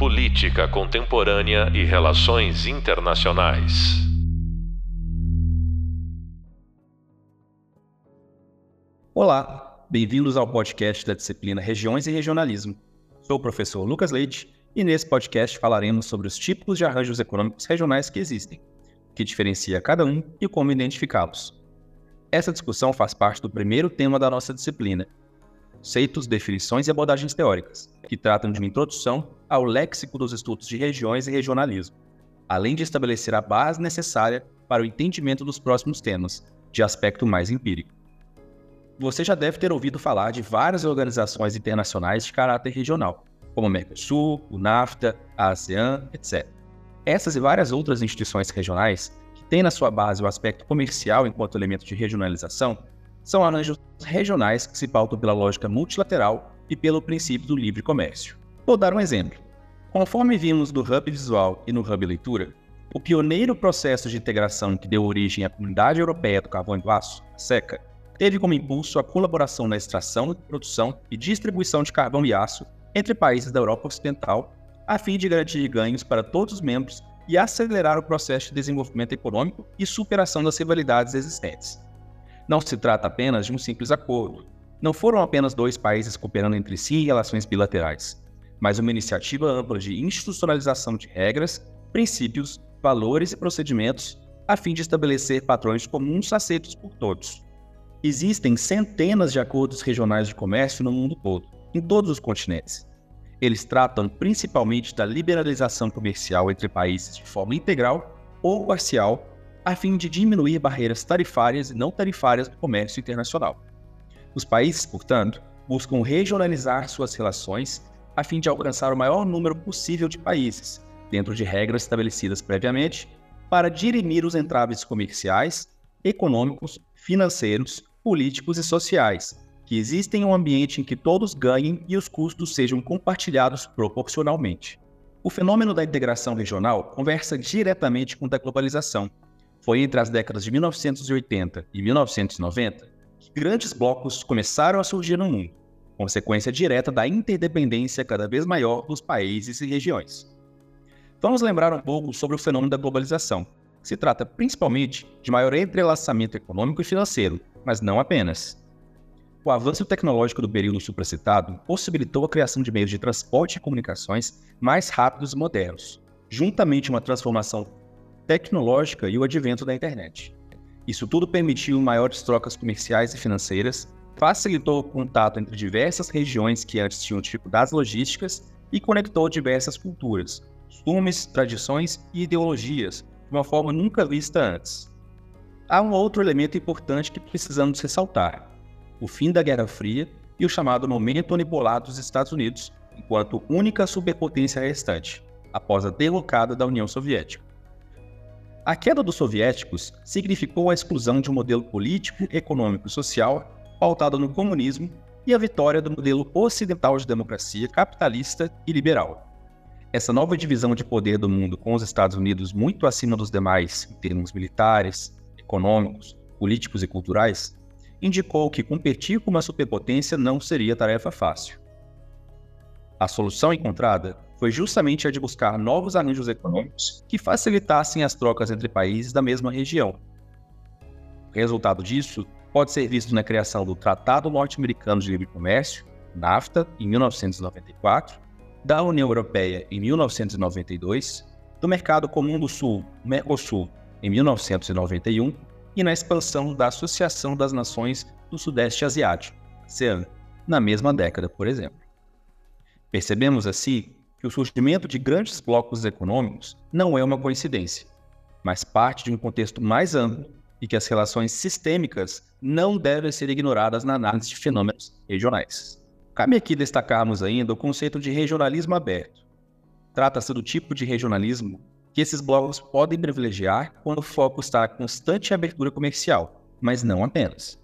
Política Contemporânea e Relações Internacionais. Olá, bem-vindos ao podcast da disciplina Regiões e Regionalismo. Sou o professor Lucas Leite e nesse podcast falaremos sobre os tipos de arranjos econômicos regionais que existem, o que diferencia cada um e como identificá-los. Essa discussão faz parte do primeiro tema da nossa disciplina, conceitos, definições e abordagens teóricas, que tratam de uma introdução ao léxico dos estudos de regiões e regionalismo, além de estabelecer a base necessária para o entendimento dos próximos temas, de aspecto mais empírico. Você já deve ter ouvido falar de várias organizações internacionais de caráter regional, como o Mercosul, o NAFTA, a ASEAN, etc. Essas e várias outras instituições regionais, que têm na sua base o aspecto comercial enquanto elemento de regionalização, são arranjos regionais que se pautam pela lógica multilateral e pelo princípio do livre comércio. Vou dar um exemplo. Conforme vimos no Hub Visual e no Hub Leitura, o pioneiro processo de integração que deu origem à Comunidade Europeia do Carvão e do Aço, a SECA, teve como impulso a colaboração na extração, produção e distribuição de carvão e aço entre países da Europa Ocidental, a fim de garantir ganhos para todos os membros e acelerar o processo de desenvolvimento econômico e superação das rivalidades existentes. Não se trata apenas de um simples acordo. Não foram apenas dois países cooperando entre si em relações bilaterais, mas uma iniciativa ampla de institucionalização de regras, princípios, valores e procedimentos a fim de estabelecer padrões comuns aceitos por todos. Existem centenas de acordos regionais de comércio no mundo todo, em todos os continentes. Eles tratam principalmente da liberalização comercial entre países de forma integral ou parcial a fim de diminuir barreiras tarifárias e não tarifárias do comércio internacional. Os países, portanto, buscam regionalizar suas relações a fim de alcançar o maior número possível de países, dentro de regras estabelecidas previamente, para dirimir os entraves comerciais, econômicos, financeiros, políticos e sociais, que existem em um ambiente em que todos ganhem e os custos sejam compartilhados proporcionalmente. O fenômeno da integração regional conversa diretamente com da globalização, foi entre as décadas de 1980 e 1990 que grandes blocos começaram a surgir no mundo, consequência direta da interdependência cada vez maior dos países e regiões. Vamos lembrar um pouco sobre o fenômeno da globalização. Se trata principalmente de maior entrelaçamento econômico e financeiro, mas não apenas. O avanço tecnológico do período supracitado possibilitou a criação de meios de transporte e comunicações mais rápidos e modernos, juntamente uma transformação tecnológica e o advento da internet. Isso tudo permitiu maiores trocas comerciais e financeiras, facilitou o contato entre diversas regiões que antes tinham dificuldades logísticas e conectou diversas culturas, costumes, tradições e ideologias de uma forma nunca vista antes. Há um outro elemento importante que precisamos ressaltar: o fim da Guerra Fria e o chamado momento unipolar dos Estados Unidos enquanto única superpotência restante, após a derrocada da União Soviética. A queda dos soviéticos significou a exclusão de um modelo político, econômico e social pautado no comunismo e a vitória do modelo ocidental de democracia capitalista e liberal. Essa nova divisão de poder do mundo, com os Estados Unidos muito acima dos demais em termos militares, econômicos, políticos e culturais, indicou que competir com uma superpotência não seria tarefa fácil. A solução encontrada foi justamente a de buscar novos arranjos econômicos que facilitassem as trocas entre países da mesma região. Resultado disso pode ser visto na criação do Tratado Norte-Americano de Livre Comércio, NAFTA, em 1994, da União Europeia em 1992, do Mercado Comum do Sul, Mercosul, em 1991 e na expansão da Associação das Nações do Sudeste Asiático, ASEAN, na mesma década, por exemplo. Percebemos assim que o surgimento de grandes blocos econômicos não é uma coincidência, mas parte de um contexto mais amplo e que as relações sistêmicas não devem ser ignoradas na análise de fenômenos regionais. Cabe aqui destacarmos ainda o conceito de regionalismo aberto. Trata-se do tipo de regionalismo que esses blocos podem privilegiar quando o foco está na constante abertura comercial, mas não apenas.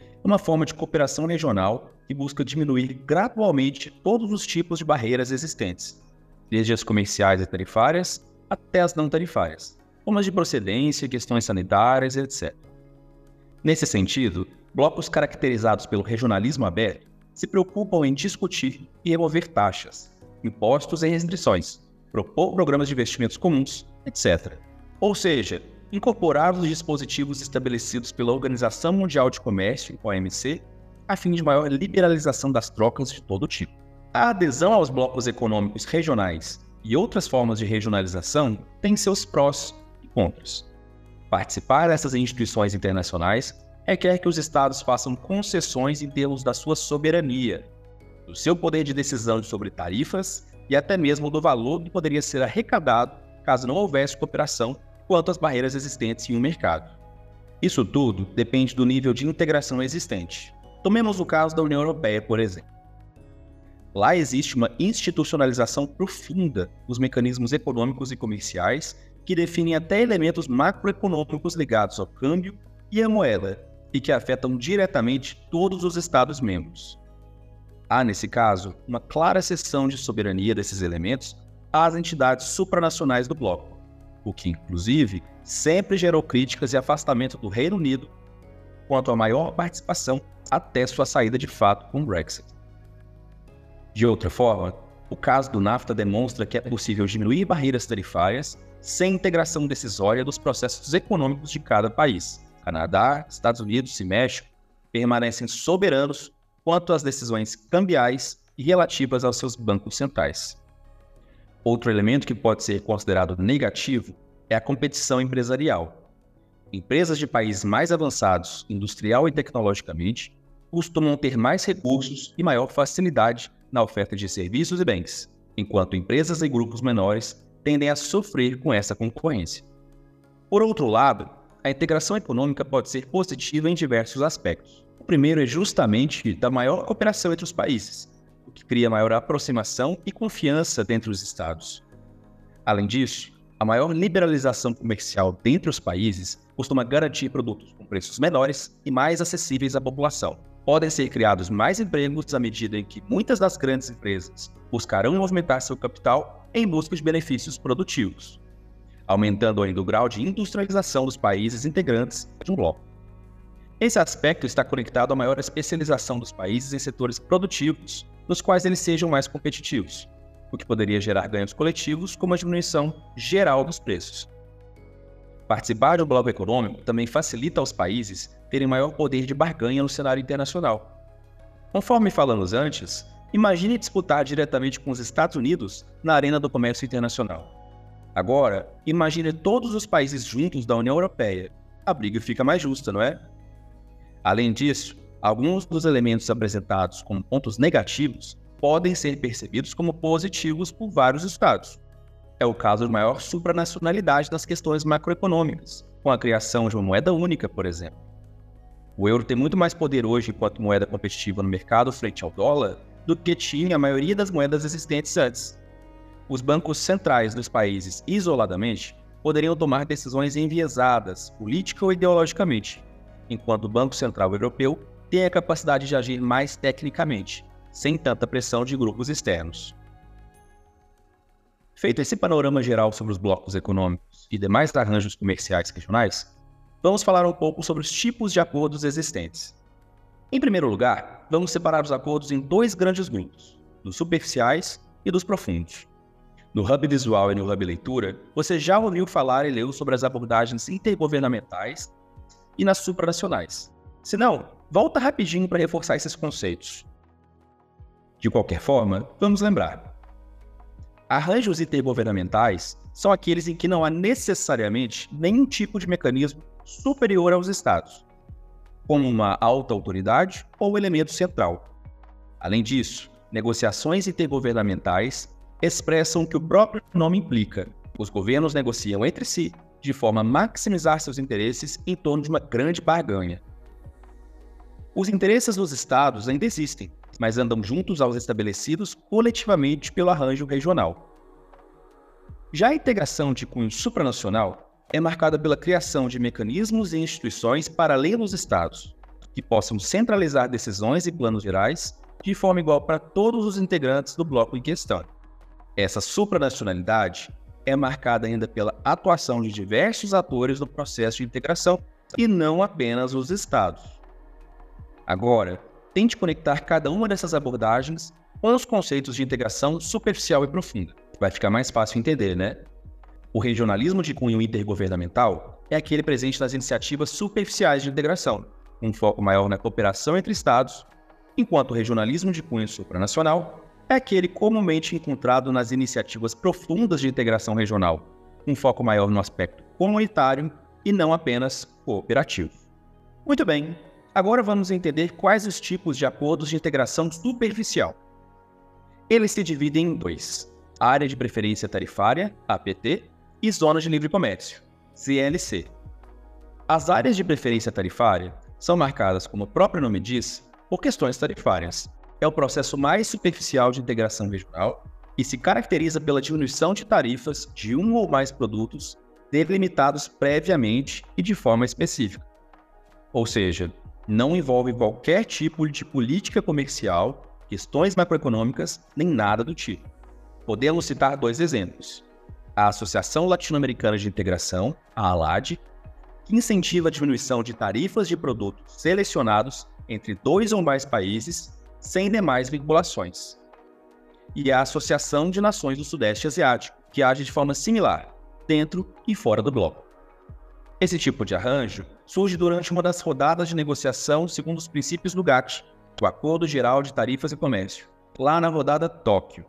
É uma forma de cooperação regional que busca diminuir gradualmente todos os tipos de barreiras existentes, desde as comerciais e tarifárias até as não tarifárias, como as de procedência, questões sanitárias, etc. Nesse sentido, blocos caracterizados pelo regionalismo aberto se preocupam em discutir e remover taxas, impostos e restrições, propor programas de investimentos comuns, etc. Ou seja, incorporar os dispositivos estabelecidos pela Organização Mundial de Comércio, OMC, a fim de maior liberalização das trocas de todo tipo. A adesão aos blocos econômicos regionais e outras formas de regionalização tem seus prós Participar dessas instituições internacionais requer que os estados façam concessões em termos da sua soberania, do seu poder de decisão sobre tarifas e até mesmo do valor que poderia ser arrecadado caso não houvesse cooperação quanto às barreiras existentes em um mercado. Isso tudo depende do nível de integração existente. Tomemos o caso da União Europeia, por exemplo. Lá existe uma institucionalização profunda dos mecanismos econômicos e comerciais que definem até elementos macroeconômicos ligados ao câmbio e à moeda e que afetam diretamente todos os Estados-membros. Há, nesse caso, uma clara cessão de soberania desses elementos às entidades supranacionais do bloco, o que, inclusive, sempre gerou críticas e afastamento do Reino Unido quanto à maior participação até sua saída de fato com o Brexit. De outra forma, o caso do NAFTA demonstra que é possível diminuir barreiras tarifárias sem integração decisória dos processos econômicos de cada país. Canadá, Estados Unidos e México permanecem soberanos quanto às decisões cambiais e relativas aos seus bancos centrais. Outro elemento que pode ser considerado negativo é a competição empresarial. Empresas de países mais avançados, industrial e tecnologicamente, costumam ter mais recursos e maior facilidade na oferta de serviços e bens, enquanto empresas e grupos menores tendem a sofrer com essa concorrência. Por outro lado, a integração econômica pode ser positiva em diversos aspectos. O primeiro é justamente da maior cooperação entre os países, o que cria maior aproximação e confiança dentre os estados. Além disso, a maior liberalização comercial dentre os países costuma garantir produtos com preços menores e mais acessíveis à população. Podem ser criados mais empregos à medida em que muitas das grandes empresas buscarão movimentar seu capital em busca de benefícios produtivos, aumentando ainda o grau de industrialização dos países integrantes de um bloco. Esse aspecto está conectado à maior especialização dos países em setores produtivos, nos quais eles sejam mais competitivos, o que poderia gerar ganhos coletivos como a diminuição geral dos preços. Participar de um bloco econômico também facilita aos países terem maior poder de barganha no cenário internacional. Conforme falamos antes, imagine disputar diretamente com os Estados Unidos na arena do comércio internacional. Agora, imagine todos os países juntos da União Europeia. A briga fica mais justa, não é? Além disso, alguns dos elementos apresentados como pontos negativos podem ser percebidos como positivos por vários estados. É o caso de maior supranacionalidade nas questões macroeconômicas, com a criação de uma moeda única, por exemplo. O euro tem muito mais poder hoje enquanto moeda competitiva no mercado frente ao dólar do que tinha a maioria das moedas existentes antes. Os bancos centrais dos países, isoladamente, poderiam tomar decisões enviesadas, política ou ideologicamente, enquanto o Banco Central Europeu tem a capacidade de agir mais tecnicamente, sem tanta pressão de grupos externos. Feito esse panorama geral sobre os blocos econômicos e demais arranjos comerciais regionais, vamos falar um pouco sobre os tipos de acordos existentes. Em primeiro lugar, vamos separar os acordos em dois grandes grupos, dos superficiais e dos profundos. No Hub Visual e no Hub Leitura, você já ouviu falar e leu sobre as abordagens intergovernamentais e nas supranacionais. Se não, volta rapidinho para reforçar esses conceitos. De qualquer forma, vamos lembrar. Arranjos intergovernamentais são aqueles em que não há necessariamente nenhum tipo de mecanismo superior aos Estados, como uma alta autoridade ou elemento central. Além disso, negociações intergovernamentais expressam o que o próprio nome implica. Os governos negociam entre si de forma a maximizar seus interesses em torno de uma grande barganha. Os interesses dos estados ainda existem, mas andam juntos aos estabelecidos coletivamente pelo arranjo regional. Já a integração de cunho supranacional é marcada pela criação de mecanismos e instituições para além dos estados, que possam centralizar decisões e planos gerais de forma igual para todos os integrantes do bloco em questão. Essa supranacionalidade é marcada ainda pela atuação de diversos atores no processo de integração e não apenas os estados. Agora, tente conectar cada uma dessas abordagens com os conceitos de integração superficial e profunda. Vai ficar mais fácil entender, né? O regionalismo de cunho intergovernamental é aquele presente nas iniciativas superficiais de integração, um foco maior na cooperação entre Estados, enquanto o regionalismo de cunho supranacional é aquele comumente encontrado nas iniciativas profundas de integração regional, um foco maior no aspecto comunitário e não apenas cooperativo. Muito bem, agora vamos entender quais os tipos de acordos de integração superficial. Eles se dividem em dois: área de preferência tarifária, APT, e zonas de livre comércio, ZLC. As áreas de preferência tarifária são marcadas, como o próprio nome diz, por questões tarifárias. É o processo mais superficial de integração regional e se caracteriza pela diminuição de tarifas de um ou mais produtos delimitados previamente e de forma específica. Ou seja, não envolve qualquer tipo de política comercial, questões macroeconômicas, nem nada do tipo. Podemos citar dois exemplos. A Associação Latino-Americana de Integração, a ALAD, que incentiva a diminuição de tarifas de produtos selecionados entre dois ou mais países, sem demais vinculações. E a Associação de Nações do Sudeste Asiático, que age de forma similar, dentro e fora do bloco. Esse tipo de arranjo surge durante uma das rodadas de negociação segundo os princípios do GATT, o Acordo Geral de Tarifas e Comércio, lá na rodada Tóquio.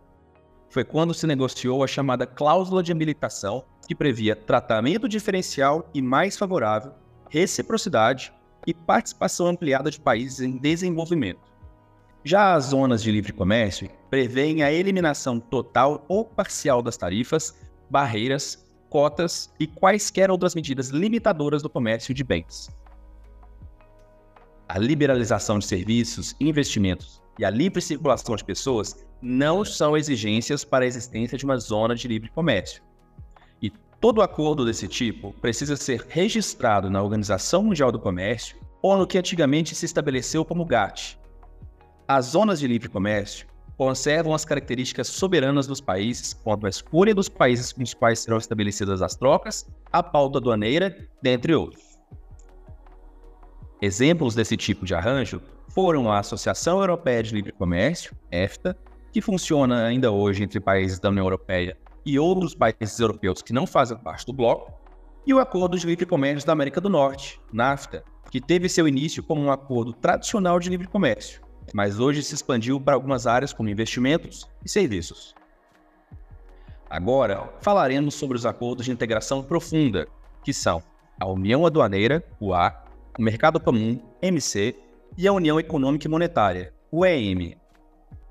Foi quando se negociou a chamada cláusula de habilitação, que previa tratamento diferencial e mais favorável, reciprocidade e participação ampliada de países em desenvolvimento. Já as zonas de livre comércio prevêem a eliminação total ou parcial das tarifas, barreiras, cotas e quaisquer outras medidas limitadoras do comércio de bens. A liberalização de serviços, investimentos e a livre circulação de pessoas não são exigências para a existência de uma zona de livre comércio. Todo acordo desse tipo precisa ser registrado na Organização Mundial do Comércio ou no que antigamente se estabeleceu como GATT. As zonas de livre comércio conservam as características soberanas dos países quanto à escolha dos países com os quais serão estabelecidas as trocas, a pauta aduaneira, dentre outros. Exemplos desse tipo de arranjo foram a Associação Europeia de Livre Comércio, EFTA, que funciona ainda hoje entre países da União Europeia e outros países europeus que não fazem parte do bloco, e o Acordo de Livre Comércio da América do Norte, NAFTA, que teve seu início como um acordo tradicional de livre comércio, mas hoje se expandiu para algumas áreas como investimentos e serviços. Agora, falaremos sobre os acordos de integração profunda, que são a União Aduaneira, UA, o Mercado Comum, MC, e a União Econômica e Monetária, UEM.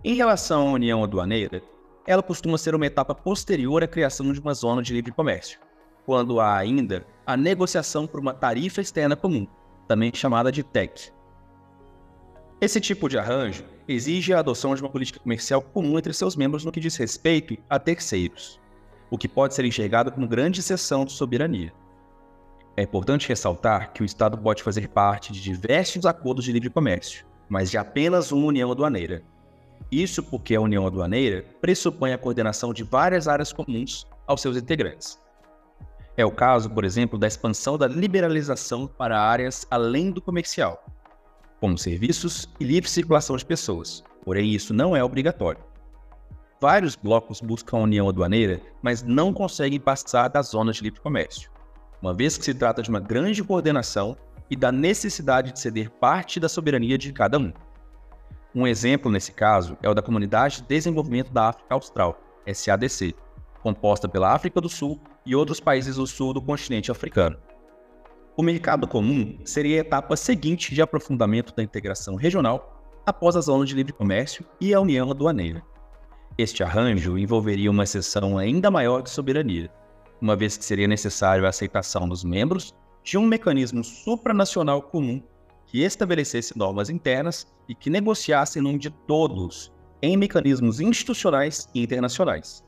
Em relação à União Aduaneira, ela costuma ser uma etapa posterior à criação de uma zona de livre comércio, quando há ainda a negociação por uma tarifa externa comum, também chamada de TEC. Esse tipo de arranjo exige a adoção de uma política comercial comum entre seus membros no que diz respeito a terceiros, o que pode ser enxergado como grande exceção de soberania. É importante ressaltar que o Estado pode fazer parte de diversos acordos de livre comércio, mas de apenas uma união aduaneira, isso porque a União Aduaneira pressupõe a coordenação de várias áreas comuns aos seus integrantes. É o caso, por exemplo, da expansão da liberalização para áreas além do comercial, como serviços e livre circulação de pessoas, porém isso não é obrigatório. Vários blocos buscam a União Aduaneira, mas não conseguem passar das zonas de livre comércio, uma vez que se trata de uma grande coordenação e da necessidade de ceder parte da soberania de cada um. Um exemplo nesse caso é o da Comunidade de Desenvolvimento da África Austral, SADC, composta pela África do Sul e outros países do sul do continente africano. O mercado comum seria a etapa seguinte de aprofundamento da integração regional após a zona de livre comércio e a união aduaneira. Este arranjo envolveria uma seção ainda maior de soberania, uma vez que seria necessário a aceitação dos membros de um mecanismo supranacional comum que estabelecesse normas internas e que negociasse em nome de todos em mecanismos institucionais e internacionais.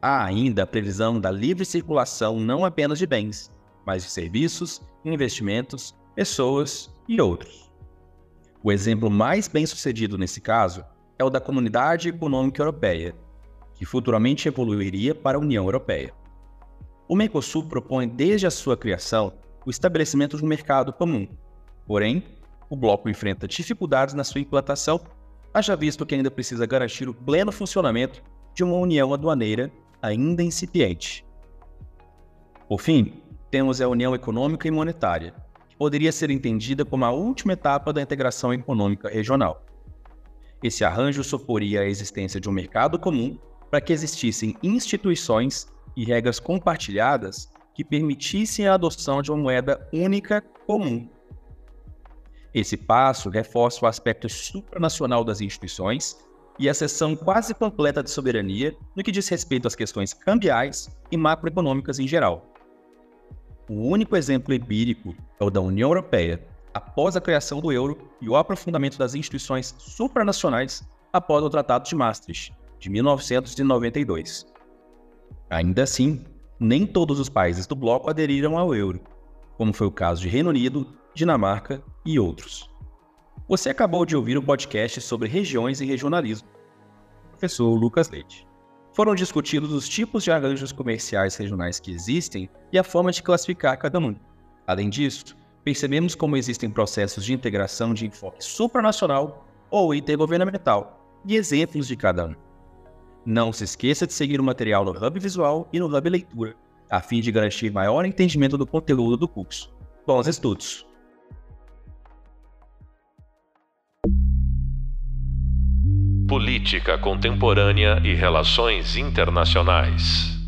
Há ainda a previsão da livre circulação não apenas de bens, mas de serviços, investimentos, pessoas e outros. O exemplo mais bem sucedido nesse caso é o da Comunidade Econômica Europeia, que futuramente evoluiria para a União Europeia. O Mercosul propõe desde a sua criação o estabelecimento de um mercado comum, Porém, o bloco enfrenta dificuldades na sua implantação haja visto que ainda precisa garantir o pleno funcionamento de uma união aduaneira ainda incipiente. Por fim, temos a União Econômica e Monetária, que poderia ser entendida como a última etapa da integração econômica regional. Esse arranjo suporia a existência de um mercado comum para que existissem instituições e regras compartilhadas que permitissem a adoção de uma moeda única comum. Esse passo reforça o aspecto supranacional das instituições e a cessão quase completa de soberania no que diz respeito às questões cambiais e macroeconômicas em geral. O único exemplo empírico é o da União Europeia, após a criação do euro e o aprofundamento das instituições supranacionais após o Tratado de Maastricht, de 1992. Ainda assim, nem todos os países do bloco aderiram ao euro, como foi o caso de Reino Unido, Dinamarca e outros. Você acabou de ouvir o podcast sobre regiões e regionalismo. Professor Lucas Leite. Foram discutidos os tipos de arranjos comerciais regionais que existem e a forma de classificar cada um. Além disso, percebemos como existem processos de integração de enfoque supranacional ou intergovernamental e exemplos de cada um. Não se esqueça de seguir o material no Hub Visual e no Hub Leitura, a fim de garantir maior entendimento do conteúdo do curso. Bons estudos! Política Contemporânea e Relações Internacionais